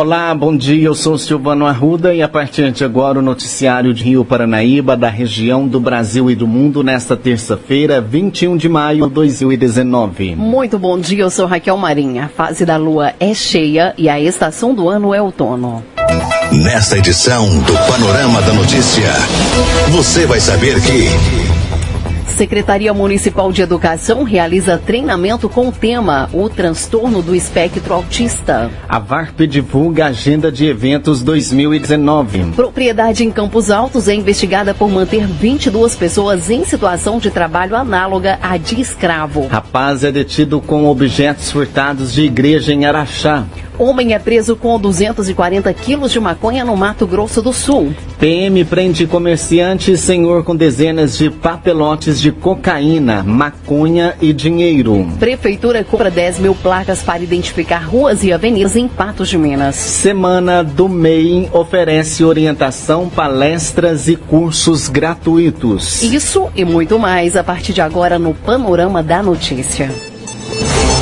Olá, bom dia. Eu sou Silvano Arruda e a partir de agora o noticiário de Rio Paranaíba, da região do Brasil e do mundo, nesta terça-feira, 21 de maio de 2019. Muito bom dia. Eu sou Raquel Marinha. A fase da lua é cheia e a estação do ano é outono. Nesta edição do Panorama da Notícia, você vai saber que. Secretaria Municipal de Educação realiza treinamento com o tema O Transtorno do Espectro Autista. A VARP divulga a agenda de eventos 2019. Propriedade em Campos Altos é investigada por manter 22 pessoas em situação de trabalho análoga à de escravo. Rapaz é detido com objetos furtados de igreja em Araxá. Homem é preso com 240 quilos de maconha no Mato Grosso do Sul. PM prende comerciante e senhor com dezenas de papelotes de cocaína, maconha e dinheiro. Prefeitura compra 10 mil placas para identificar ruas e avenidas em Patos de Minas. Semana do MEI oferece orientação, palestras e cursos gratuitos. Isso e muito mais a partir de agora no Panorama da Notícia.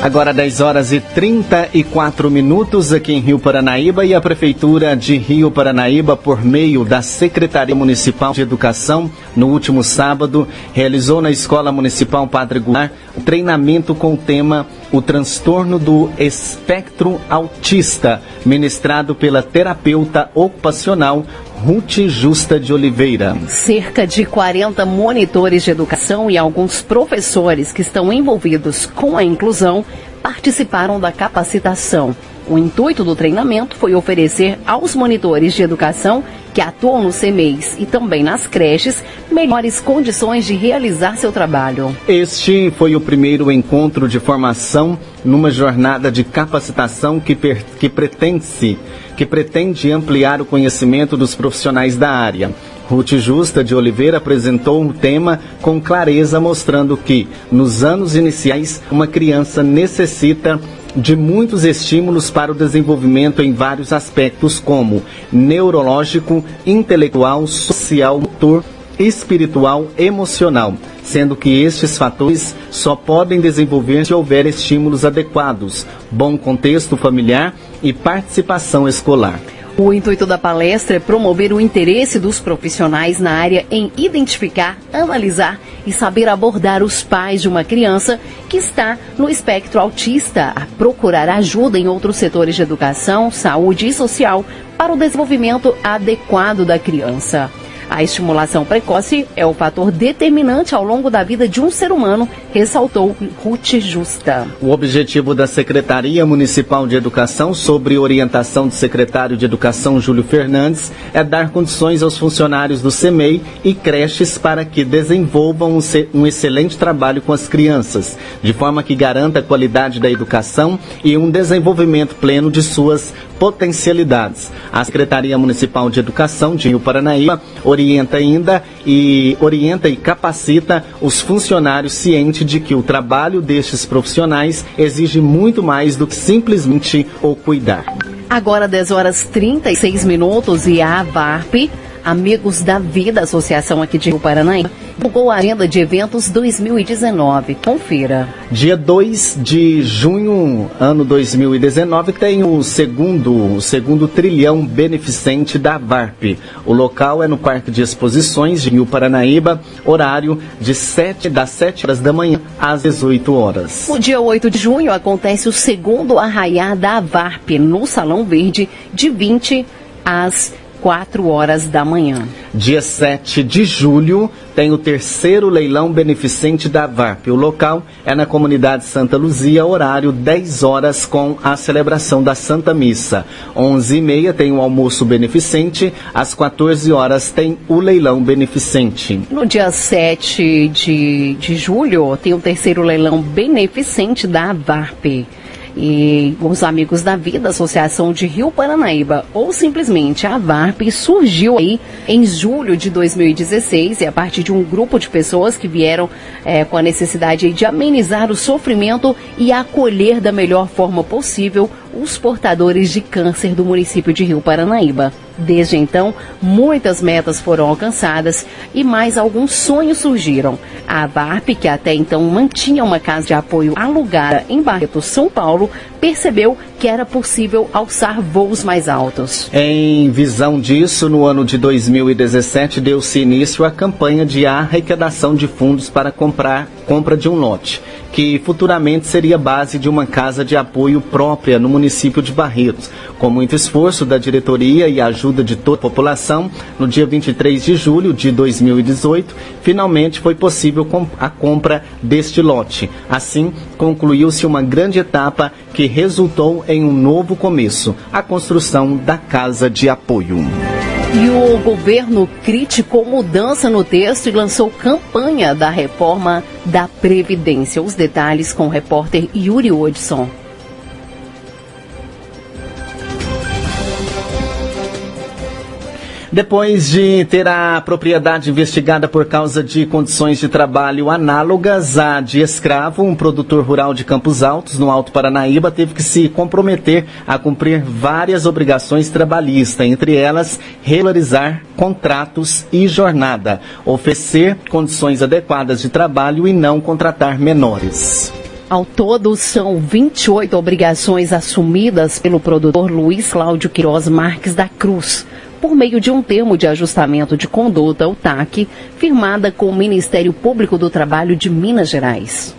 Agora 10 horas e 34 minutos aqui em Rio Paranaíba e a Prefeitura de Rio Paranaíba, por meio da Secretaria Municipal de Educação, no último sábado, realizou na Escola Municipal Padre Goulart um treinamento com o tema O Transtorno do Espectro Autista, ministrado pela terapeuta ocupacional Ruth Justa de Oliveira. Cerca de 40 monitores de educação e alguns professores que estão envolvidos com a inclusão participaram da capacitação. O intuito do treinamento foi oferecer aos monitores de educação que atuam no CMEIs e também nas creches melhores condições de realizar seu trabalho. Este foi o primeiro encontro de formação numa jornada de capacitação que, que pretende que pretende ampliar o conhecimento dos profissionais da área. Ruth Justa de Oliveira apresentou o tema com clareza, mostrando que, nos anos iniciais, uma criança necessita de muitos estímulos para o desenvolvimento em vários aspectos, como neurológico, intelectual, social, motor, espiritual, emocional, sendo que estes fatores só podem desenvolver se houver estímulos adequados, bom contexto familiar e participação escolar. O intuito da palestra é promover o interesse dos profissionais na área em identificar, analisar e saber abordar os pais de uma criança que está no espectro autista, a procurar ajuda em outros setores de educação, saúde e social para o desenvolvimento adequado da criança. A estimulação precoce é o fator determinante ao longo da vida de um ser humano, ressaltou Ruth Justa. O objetivo da Secretaria Municipal de Educação, sobre orientação do secretário de Educação Júlio Fernandes, é dar condições aos funcionários do CEMEI e creches para que desenvolvam um excelente trabalho com as crianças, de forma que garanta a qualidade da educação e um desenvolvimento pleno de suas potencialidades. A Secretaria Municipal de Educação de Rio Paranaíba orienta ainda e orienta e capacita os funcionários cientes de que o trabalho destes profissionais exige muito mais do que simplesmente o cuidar. Agora 10 horas 36 minutos e a VARP Amigos da Vida, associação aqui de Rio Paranaíba, divulgou a agenda de eventos 2019. Confira. Dia 2 de junho, ano 2019, tem o segundo, o segundo trilhão beneficente da VARP. O local é no Parque de Exposições de Rio Paranaíba, horário de 7, das 7 horas da manhã às 18 horas. No dia 8 de junho acontece o segundo arraiá da VARP no Salão Verde, de 20 às 4 horas da manhã. Dia 7 de julho tem o terceiro leilão beneficente da VARP. O local é na comunidade Santa Luzia, horário 10 horas com a celebração da Santa Missa. 11h30 tem o almoço beneficente, às 14 horas tem o leilão beneficente. No dia 7 de, de julho tem o terceiro leilão beneficente da VARP. E os Amigos da Vida, Associação de Rio Paranaíba, ou simplesmente a VARP, surgiu aí em julho de 2016 e a partir de um grupo de pessoas que vieram é, com a necessidade de amenizar o sofrimento e acolher da melhor forma possível os portadores de câncer do município de Rio Paranaíba. Desde então, muitas metas foram alcançadas e mais alguns sonhos surgiram. A VARP, que até então mantinha uma casa de apoio alugada em Barreto, São Paulo, percebeu que era possível alçar voos mais altos. Em visão disso, no ano de 2017 deu-se início à campanha de arrecadação de fundos para comprar compra de um lote que futuramente seria base de uma casa de apoio própria no município de Barretos. Com muito esforço da diretoria e ajuda de toda a população, no dia 23 de julho de 2018, finalmente foi possível a compra deste lote. Assim, concluiu-se uma grande etapa que resultou em um novo começo, a construção da casa de apoio. E o governo criticou mudança no texto e lançou campanha da reforma da Previdência. Os detalhes com o repórter Yuri Odson. Depois de ter a propriedade investigada por causa de condições de trabalho análogas à de escravo, um produtor rural de Campos Altos, no Alto Paranaíba, teve que se comprometer a cumprir várias obrigações trabalhistas, entre elas regularizar contratos e jornada, oferecer condições adequadas de trabalho e não contratar menores. Ao todo, são 28 obrigações assumidas pelo produtor Luiz Cláudio Queiroz Marques da Cruz por meio de um termo de ajustamento de conduta, o TAC, firmada com o Ministério Público do Trabalho de Minas Gerais.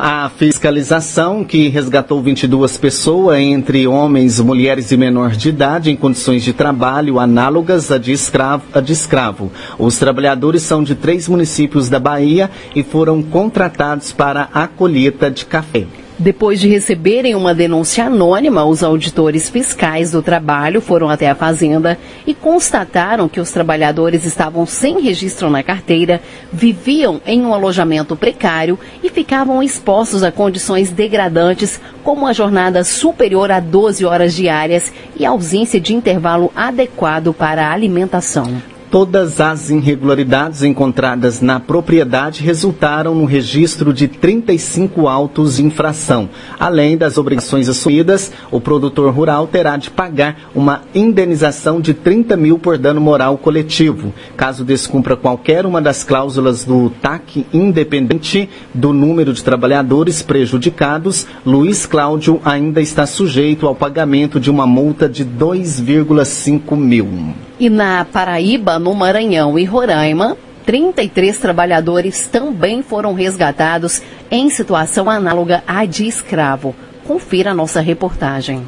A fiscalização, que resgatou 22 pessoas, entre homens, mulheres e menores de idade, em condições de trabalho análogas a de, escravo, a de escravo. Os trabalhadores são de três municípios da Bahia e foram contratados para a colheita de café. Depois de receberem uma denúncia anônima, os auditores fiscais do trabalho foram até a fazenda e constataram que os trabalhadores estavam sem registro na carteira, viviam em um alojamento precário e ficavam expostos a condições degradantes, como a jornada superior a 12 horas diárias e ausência de intervalo adequado para a alimentação. Todas as irregularidades encontradas na propriedade resultaram no registro de 35 autos de infração. Além das obrigações assumidas, o produtor rural terá de pagar uma indenização de 30 mil por dano moral coletivo. Caso descumpra qualquer uma das cláusulas do TAC, independente do número de trabalhadores prejudicados, Luiz Cláudio ainda está sujeito ao pagamento de uma multa de 2,5 mil. E na Paraíba, no Maranhão e Roraima, 33 trabalhadores também foram resgatados em situação análoga à de escravo. Confira a nossa reportagem.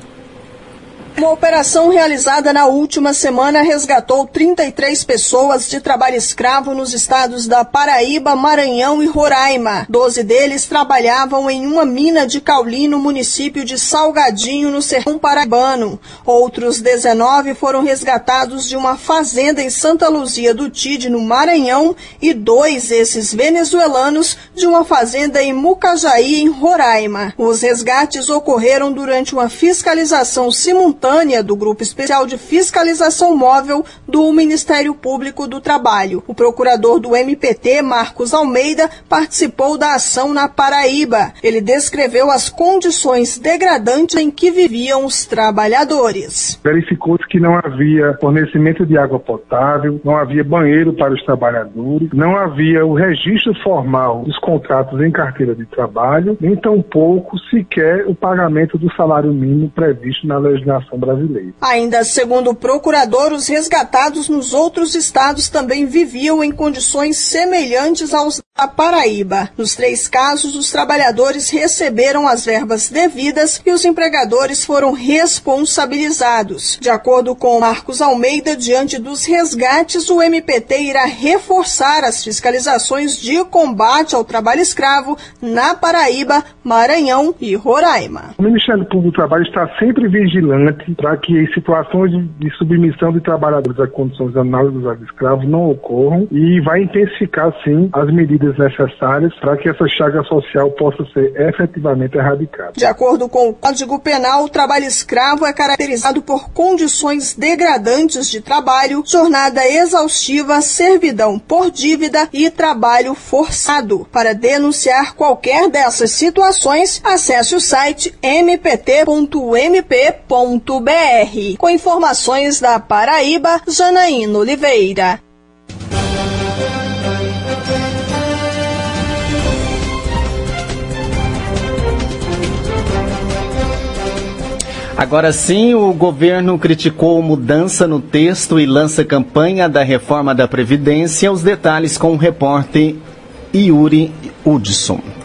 Uma operação realizada na última semana resgatou 33 pessoas de trabalho escravo nos estados da Paraíba, Maranhão e Roraima. Doze deles trabalhavam em uma mina de cauli no município de Salgadinho, no Sertão Paraibano. Outros 19 foram resgatados de uma fazenda em Santa Luzia do Tide, no Maranhão, e dois, esses venezuelanos, de uma fazenda em Mucajaí, em Roraima. Os resgates ocorreram durante uma fiscalização simultânea simultânea do Grupo Especial de Fiscalização Móvel do Ministério Público do Trabalho. O procurador do MPT, Marcos Almeida, participou da ação na Paraíba. Ele descreveu as condições degradantes em que viviam os trabalhadores. Verificou-se que não havia fornecimento de água potável, não havia banheiro para os trabalhadores, não havia o registro formal dos contratos em carteira de trabalho, nem tampouco sequer o pagamento do salário mínimo previsto na legislação brasileira. Ainda segundo o procurador, os resgatados nos outros estados também viviam em condições semelhantes aos da Paraíba. Nos três casos, os trabalhadores receberam as verbas devidas e os empregadores foram responsabilizados. De acordo com Marcos Almeida, diante dos resgates, o MPT irá reforçar as fiscalizações de combate ao trabalho escravo na Paraíba, Maranhão e Roraima. O Ministério Público do Trabalho está sempre vigilante para que situações de submissão de trabalhadores a condições análogas aos escravos não ocorram e vai intensificar, sim, as medidas necessárias para que essa chaga social possa ser efetivamente erradicada. De acordo com o Código Penal, o trabalho escravo é caracterizado por condições degradantes de trabalho, jornada exaustiva, servidão por dívida e trabalho forçado. Para denunciar qualquer dessas situações, acesse o site mpt.mp.br. Com informações da Paraíba, Janaína Oliveira. Agora sim, o governo criticou mudança no texto e lança campanha da reforma da Previdência. Os detalhes com o repórter Yuri Hudson.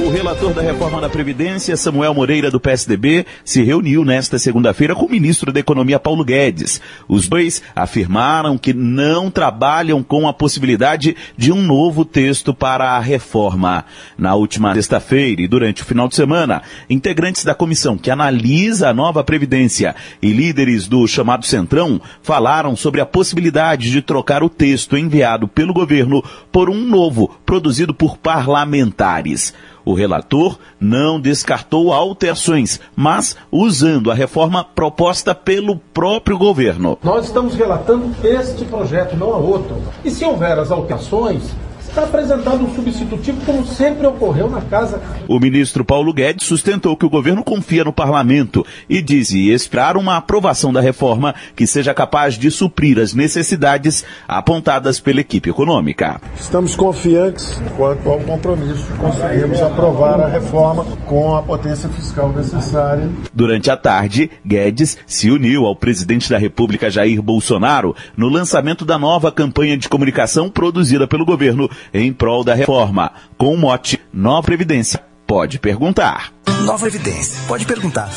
O relator da reforma da Previdência, Samuel Moreira, do PSDB, se reuniu nesta segunda-feira com o ministro da Economia, Paulo Guedes. Os dois afirmaram que não trabalham com a possibilidade de um novo texto para a reforma. Na última sexta-feira e durante o final de semana, integrantes da comissão que analisa a nova Previdência e líderes do chamado Centrão falaram sobre a possibilidade de trocar o texto enviado pelo governo por um novo, produzido por parlamentares. O relator não descartou alterações, mas usando a reforma proposta pelo próprio governo. Nós estamos relatando este projeto, não a outro. E se houver as alterações, está apresentando um substitutivo como sempre ocorreu na casa. O ministro Paulo Guedes sustentou que o governo confia no parlamento e disse esperar uma aprovação da reforma que seja capaz de suprir as necessidades apontadas pela equipe econômica. Estamos confiantes quanto ao compromisso de conseguirmos aprovar a reforma com a potência fiscal necessária. Durante a tarde, Guedes se uniu ao presidente da República Jair Bolsonaro no lançamento da nova campanha de comunicação produzida pelo governo em prol da reforma, com o mote Nova Previdência. Pode perguntar. Nova Previdência, pode perguntar.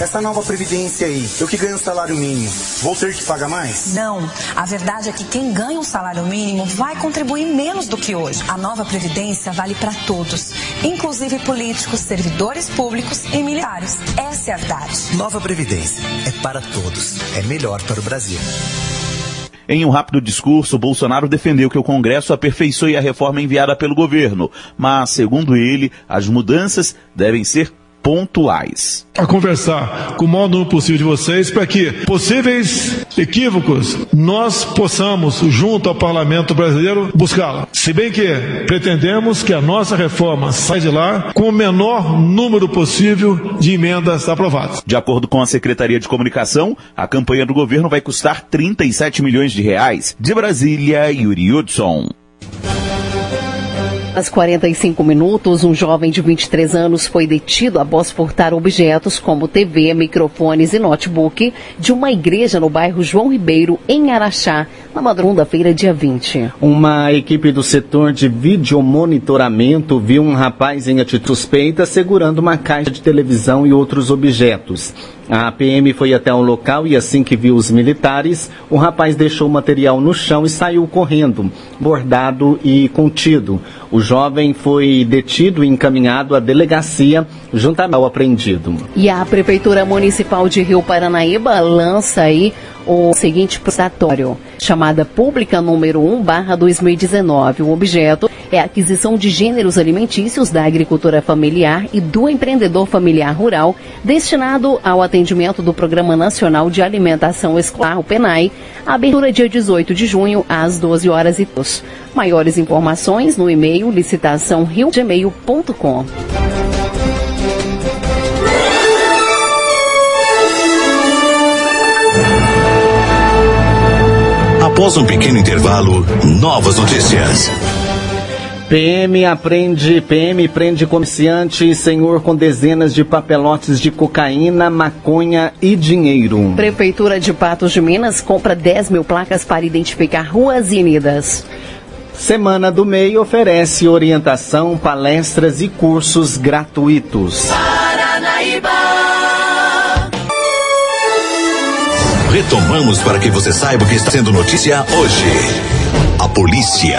Essa nova previdência aí, eu que ganho um salário mínimo, vou ter que pagar mais? Não. A verdade é que quem ganha um salário mínimo vai contribuir menos do que hoje. A nova previdência vale para todos, inclusive políticos, servidores públicos e militares. Essa é a verdade. Nova previdência é para todos, é melhor para o Brasil. Em um rápido discurso, Bolsonaro defendeu que o Congresso aperfeiçoe a reforma enviada pelo governo, mas, segundo ele, as mudanças devem ser pontuais. A conversar com o maior número possível de vocês para que possíveis equívocos nós possamos, junto ao parlamento brasileiro, buscá-la. Se bem que pretendemos que a nossa reforma saia de lá com o menor número possível de emendas aprovadas. De acordo com a Secretaria de Comunicação, a campanha do governo vai custar 37 milhões de reais. De Brasília, Yuri Hudson. Às 45 minutos, um jovem de 23 anos foi detido após furtar objetos como TV, microfones e notebook de uma igreja no bairro João Ribeiro, em Araxá, na madrugada-feira, dia 20. Uma equipe do setor de videomonitoramento viu um rapaz em atitude suspeita segurando uma caixa de televisão e outros objetos. A PM foi até o local e assim que viu os militares, o rapaz deixou o material no chão e saiu correndo, bordado e contido. O jovem foi detido e encaminhado à delegacia juntamente ao apreendido. E a Prefeitura Municipal de Rio Paranaíba lança aí o seguinte prestatório, chamada Pública número 1 barra 2019. O objeto é a aquisição de gêneros alimentícios da agricultura familiar e do empreendedor familiar rural, destinado ao atendimento do Programa Nacional de Alimentação Escolar, o PENAI, abertura dia 18 de junho, às 12 horas e dos. Maiores informações no e-mail licitaçãorio.gmail.com. Após um pequeno intervalo, novas notícias. PM aprende, PM prende comerciante e senhor com dezenas de papelotes de cocaína, maconha e dinheiro. Prefeitura de Patos de Minas compra 10 mil placas para identificar ruas e unidas. Semana do MEI oferece orientação, palestras e cursos gratuitos. Paranaíba. Retomamos para que você saiba o que está sendo notícia hoje. A polícia.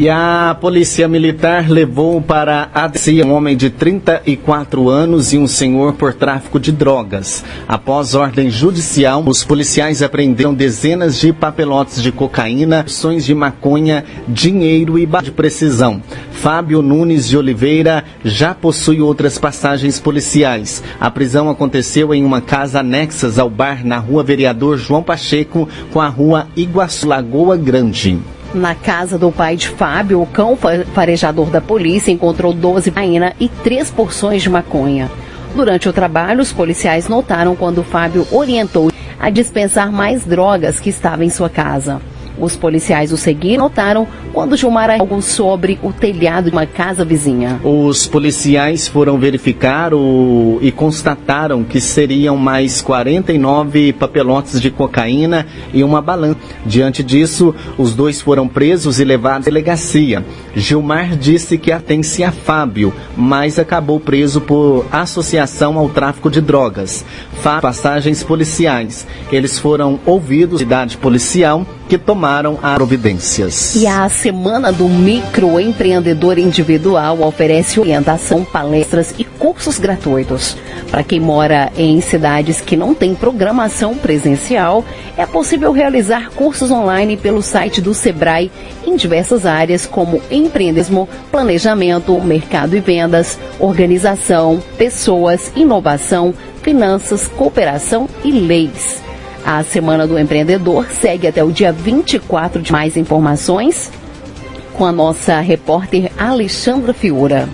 E a polícia militar levou para a DECIA um homem de 34 anos e um senhor por tráfico de drogas. Após ordem judicial, os policiais apreenderam dezenas de papelotes de cocaína, ações de maconha, dinheiro e de precisão. Fábio Nunes de Oliveira já possui outras passagens policiais. A prisão aconteceu em uma casa anexas ao bar na rua Vereador João Pacheco com a rua Iguaçu Lagoa Grande. Na casa do pai de Fábio, o cão farejador da polícia encontrou 12 cocaína e três porções de maconha. Durante o trabalho, os policiais notaram quando Fábio orientou a dispensar mais drogas que estavam em sua casa. Os policiais o seguiram e notaram quando Gilmar algo sobre o telhado de uma casa vizinha. Os policiais foram verificar o... e constataram que seriam mais 49 papelotes de cocaína e uma balança. Diante disso, os dois foram presos e levados à delegacia. Gilmar disse que atence a Fábio, mas acabou preso por associação ao tráfico de drogas. Passagens policiais. Eles foram ouvidos cidade policial que tomaram as providências. E a Semana do Microempreendedor Individual oferece orientação, palestras e cursos gratuitos. Para quem mora em cidades que não têm programação presencial, é possível realizar cursos online pelo site do Sebrae em diversas áreas como empreendedorismo, planejamento, mercado e vendas, organização, pessoas, inovação, finanças, cooperação e leis. A Semana do Empreendedor segue até o dia 24 de mais informações com a nossa repórter Alexandra Fiura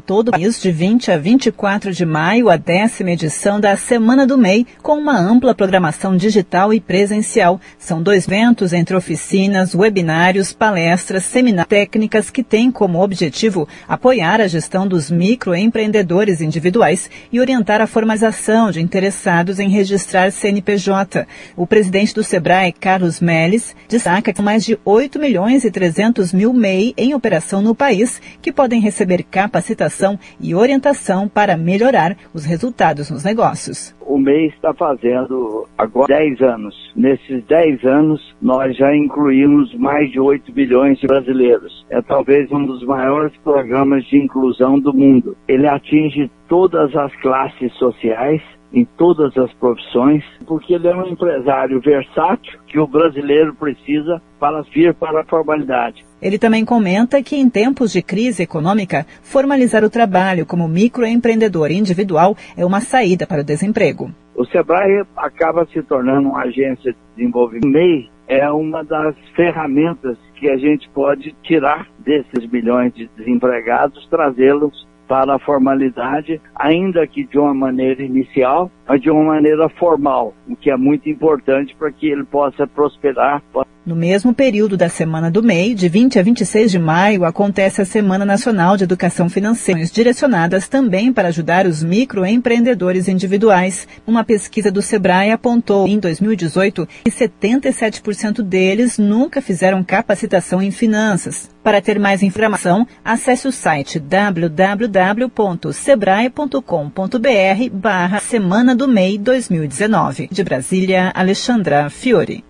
todo país, de 20 a 24 de maio, a décima edição da Semana do MEI, com uma ampla programação digital e presencial. São dois eventos entre oficinas, webinários, palestras, seminários técnicas que têm como objetivo apoiar a gestão dos microempreendedores individuais e orientar a formalização de interessados em registrar CNPJ. O presidente do Sebrae, Carlos Melles, destaca que são mais de 8 milhões e 300 mil MEI em operação no país que podem receber capacitação capacitação e orientação para melhorar os resultados nos negócios. O MEI está fazendo agora 10 anos. Nesses 10 anos, nós já incluímos mais de 8 bilhões de brasileiros. É talvez um dos maiores programas de inclusão do mundo. Ele atinge todas as classes sociais em todas as profissões, porque ele é um empresário versátil que o brasileiro precisa para vir para a formalidade. Ele também comenta que em tempos de crise econômica, formalizar o trabalho como microempreendedor individual é uma saída para o desemprego. O Sebrae acaba se tornando uma agência de desenvolvimento. MEI é uma das ferramentas que a gente pode tirar desses milhões de desempregados, trazê-los para a formalidade, ainda que de uma maneira inicial, mas de uma maneira formal, o que é muito importante para que ele possa prosperar. No mesmo período da Semana do MEI, de 20 a 26 de maio, acontece a Semana Nacional de Educação Financeira, direcionadas também para ajudar os microempreendedores individuais. Uma pesquisa do Sebrae apontou em 2018 que 77% deles nunca fizeram capacitação em finanças. Para ter mais informação, acesse o site www.sebrae.com.br barra Semana do MEI 2019. De Brasília, Alexandra Fiore.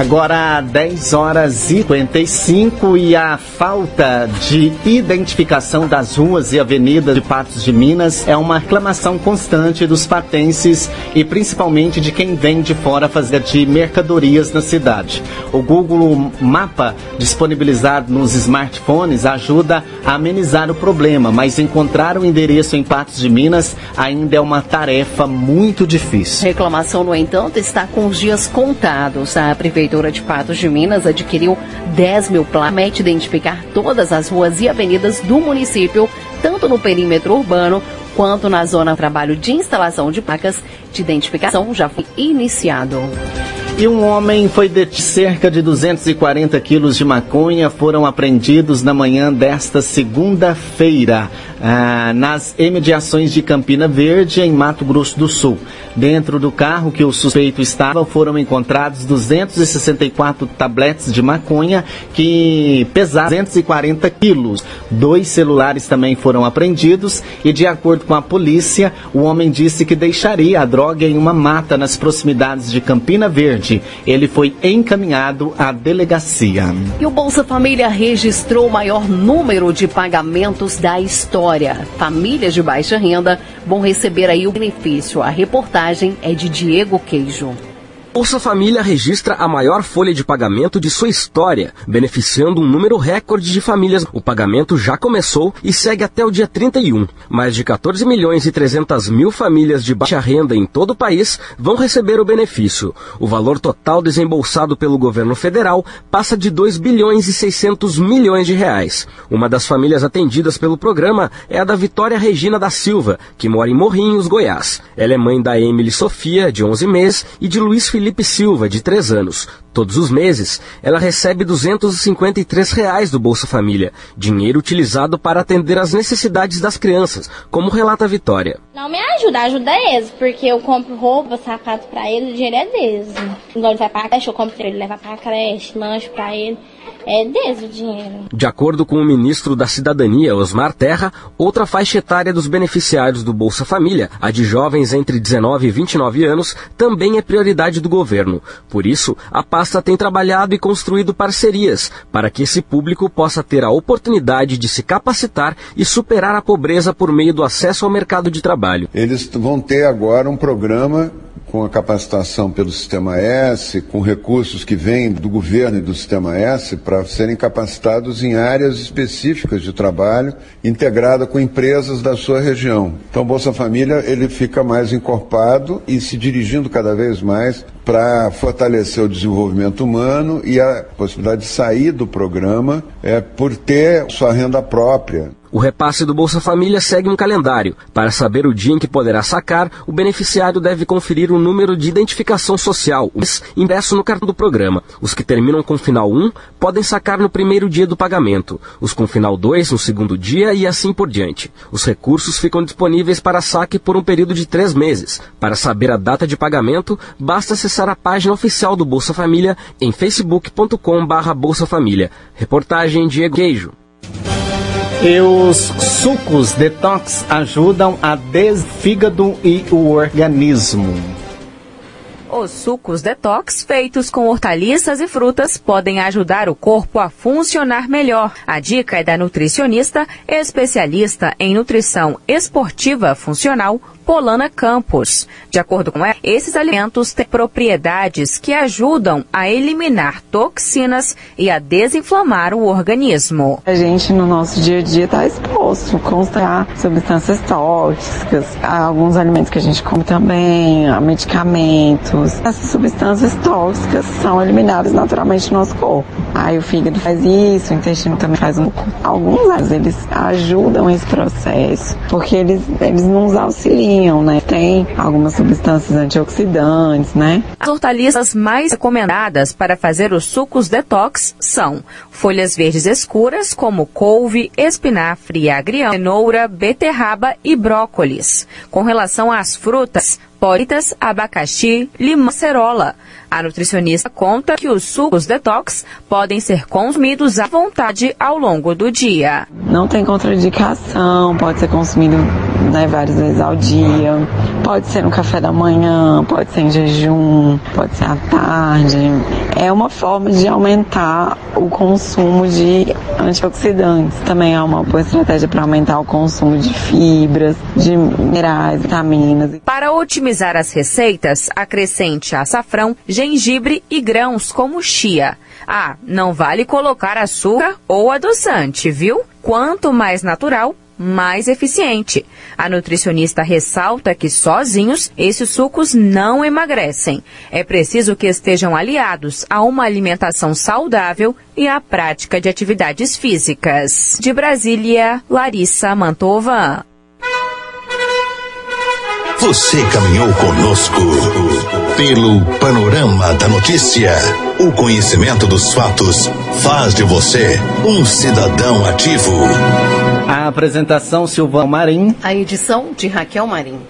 Agora 10 horas e 55 e a falta de identificação das ruas e avenidas de Patos de Minas é uma reclamação constante dos patenses e principalmente de quem vem de fora fazer de mercadorias na cidade. O Google Mapa disponibilizado nos smartphones ajuda a amenizar o problema, mas encontrar o endereço em Patos de Minas ainda é uma tarefa muito difícil. Reclamação, no entanto, está com os dias contados. A prefeitura Prefeitura de Patos de Minas adquiriu 10 mil placas para identificar todas as ruas e avenidas do município, tanto no perímetro urbano quanto na zona trabalho de instalação de placas de identificação já foi iniciado. E um homem foi detido. Cerca de 240 quilos de maconha foram apreendidos na manhã desta segunda-feira, ah, nas imediações de Campina Verde, em Mato Grosso do Sul. Dentro do carro que o suspeito estava foram encontrados 264 tabletes de maconha que pesavam 240 quilos. Dois celulares também foram apreendidos e, de acordo com a polícia, o homem disse que deixaria a droga em uma mata nas proximidades de Campina Verde tarde, ele foi encaminhado à delegacia. E o Bolsa Família registrou o maior número de pagamentos da história. Famílias de baixa renda vão receber aí o benefício. A reportagem é de Diego Queijo. Bolsa Família registra a maior folha de pagamento de sua história, beneficiando um número recorde de famílias. O pagamento já começou e segue até o dia 31. Mais de 14 milhões e 300 mil famílias de baixa renda em todo o país vão receber o benefício. O valor total desembolsado pelo governo federal passa de 2 bilhões e 600 milhões de reais. Uma das famílias atendidas pelo programa é a da Vitória Regina da Silva, que mora em Morrinhos, Goiás. Ela é mãe da Emily Sofia, de 11 meses, e de Luiz Felipe Felipe Silva, de 3 anos. Todos os meses, ela recebe 253 reais do Bolsa Família, dinheiro utilizado para atender às necessidades das crianças, como relata a Vitória. Não me ajuda, ajuda eles, porque eu compro roupa, sapato para eles, o dinheiro é deles. Quando ele vai para a creche, eu compro ele, leva para a creche, lanche para ele. É deles o dinheiro. De acordo com o ministro da Cidadania, Osmar Terra, outra faixa etária dos beneficiários do Bolsa Família, a de jovens entre 19 e 29 anos, também é prioridade do governo. Por isso, a pasta tem trabalhado e construído parcerias para que esse público possa ter a oportunidade de se capacitar e superar a pobreza por meio do acesso ao mercado de trabalho. Eles vão ter agora um programa com a capacitação pelo Sistema S, com recursos que vêm do governo e do Sistema S para serem capacitados em áreas específicas de trabalho, integrada com empresas da sua região. Então, Bolsa Família ele fica mais encorpado e se dirigindo cada vez mais para fortalecer o desenvolvimento humano e a possibilidade de sair do programa é por ter sua renda própria. O repasse do Bolsa Família segue um calendário. Para saber o dia em que poderá sacar, o beneficiário deve conferir o número de identificação social, impresso no cartão do programa. Os que terminam com final 1 podem sacar no primeiro dia do pagamento, os com final 2 no segundo dia e assim por diante. Os recursos ficam disponíveis para saque por um período de três meses. Para saber a data de pagamento, basta acessar a página oficial do Bolsa Família em facebook.com/barra Bolsa Família. Reportagem Diego Queijo. E os sucos detox ajudam a desfígado e o organismo. Os sucos detox feitos com hortaliças e frutas podem ajudar o corpo a funcionar melhor. A dica é da nutricionista especialista em nutrição esportiva funcional, Polana Campos. De acordo com ela, esses alimentos têm propriedades que ajudam a eliminar toxinas e a desinflamar o organismo. A gente no nosso dia a dia está exposto a substâncias tóxicas, a alguns alimentos que a gente come também, a medicamentos. Essas substâncias tóxicas são eliminadas naturalmente no nosso corpo. Aí o fígado faz isso, o intestino também faz um pouco. Alguns eles ajudam esse processo, porque eles, eles nos auxiliam né? Tem algumas substâncias antioxidantes, né? As hortaliças mais recomendadas para fazer os sucos detox são folhas verdes escuras, como couve, espinafre, agrião, cenoura, beterraba e brócolis. Com relação às frutas, póritas, abacaxi, limão, cerola. A nutricionista conta que os sucos detox podem ser consumidos à vontade ao longo do dia. Não tem contraindicação, pode ser consumido né, várias vezes ao dia, pode ser no café da manhã, pode ser em jejum, pode ser à tarde. É uma forma de aumentar o consumo de antioxidantes. Também é uma boa estratégia para aumentar o consumo de fibras, de minerais, vitaminas. Para otimizar as receitas, acrescente açafrão, gengibre e grãos como chia. Ah, não vale colocar açúcar ou adoçante, viu? Quanto mais natural, mais eficiente. A nutricionista ressalta que sozinhos esses sucos não emagrecem. É preciso que estejam aliados a uma alimentação saudável e à prática de atividades físicas. De Brasília, Larissa Mantova. Você caminhou conosco pelo panorama da notícia. O conhecimento dos fatos faz de você um cidadão ativo. A apresentação Silvão Marim. A edição de Raquel Marim.